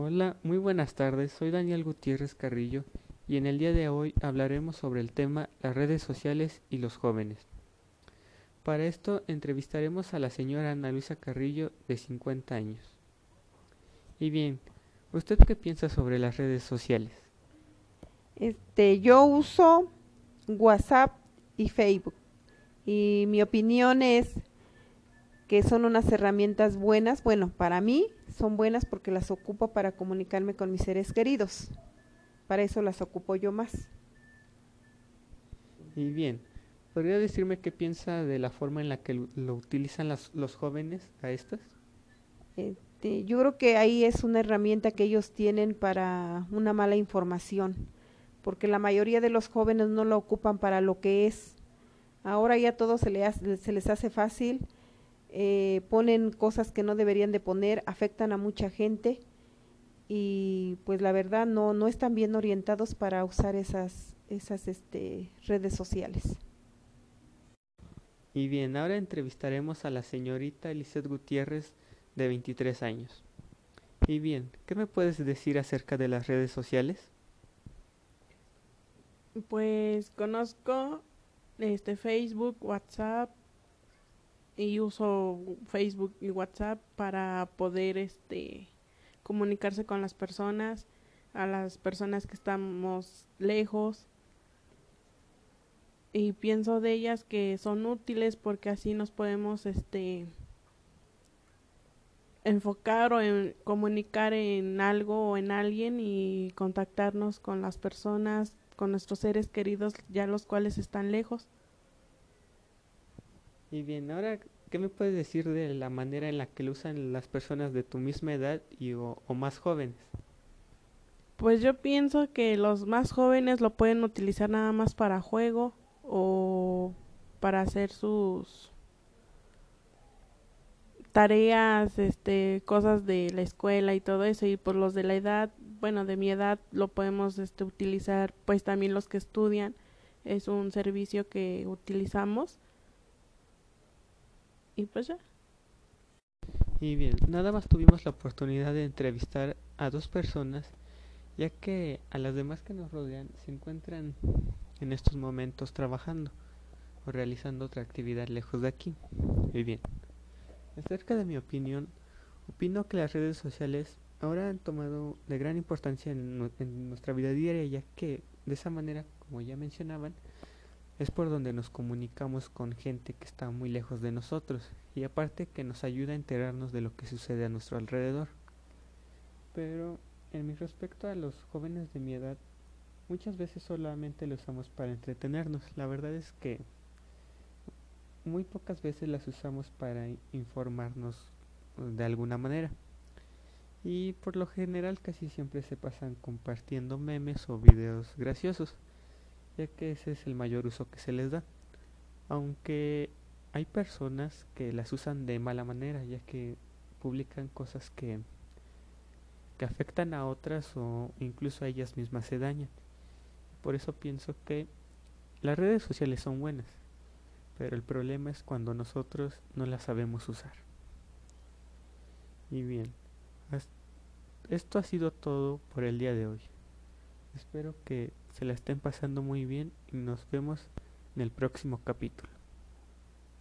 Hola, muy buenas tardes. Soy Daniel Gutiérrez Carrillo y en el día de hoy hablaremos sobre el tema las redes sociales y los jóvenes. Para esto entrevistaremos a la señora Ana Luisa Carrillo de 50 años. Y bien, ¿usted qué piensa sobre las redes sociales? Este, yo uso WhatsApp y Facebook y mi opinión es que son unas herramientas buenas, bueno, para mí son buenas porque las ocupo para comunicarme con mis seres queridos. Para eso las ocupo yo más. Y bien, ¿podría decirme qué piensa de la forma en la que lo utilizan los jóvenes a estas? Este, yo creo que ahí es una herramienta que ellos tienen para una mala información, porque la mayoría de los jóvenes no lo ocupan para lo que es. Ahora ya todo se, se les hace fácil eh, ponen cosas que no deberían de poner, afectan a mucha gente y pues la verdad no, no están bien orientados para usar esas, esas este, redes sociales. Y bien, ahora entrevistaremos a la señorita Elizeth Gutiérrez de 23 años. Y bien, ¿qué me puedes decir acerca de las redes sociales? Pues conozco este Facebook, WhatsApp, y uso Facebook y WhatsApp para poder este comunicarse con las personas, a las personas que estamos lejos. Y pienso de ellas que son útiles porque así nos podemos este enfocar o en comunicar en algo o en alguien y contactarnos con las personas, con nuestros seres queridos, ya los cuales están lejos. Y bien, ahora, ¿qué me puedes decir de la manera en la que lo usan las personas de tu misma edad y o, más jóvenes? Pues yo pienso que los más jóvenes lo pueden utilizar nada más para juego o para hacer sus tareas, este, cosas de la escuela y todo eso. Y por los de la edad, bueno, de mi edad lo podemos este utilizar pues también los que estudian. Es un servicio que utilizamos y pues ya. Y bien, nada más tuvimos la oportunidad de entrevistar a dos personas, ya que a las demás que nos rodean se encuentran en estos momentos trabajando o realizando otra actividad lejos de aquí. Y bien, acerca de mi opinión, opino que las redes sociales ahora han tomado de gran importancia en, en nuestra vida diaria, ya que de esa manera, como ya mencionaban, es por donde nos comunicamos con gente que está muy lejos de nosotros y aparte que nos ayuda a enterarnos de lo que sucede a nuestro alrededor. Pero en mi respecto a los jóvenes de mi edad, muchas veces solamente lo usamos para entretenernos. La verdad es que muy pocas veces las usamos para informarnos de alguna manera. Y por lo general casi siempre se pasan compartiendo memes o videos graciosos ya que ese es el mayor uso que se les da. Aunque hay personas que las usan de mala manera, ya que publican cosas que, que afectan a otras o incluso a ellas mismas se dañan. Por eso pienso que las redes sociales son buenas, pero el problema es cuando nosotros no las sabemos usar. Y bien, esto ha sido todo por el día de hoy. Espero que se la estén pasando muy bien y nos vemos en el próximo capítulo.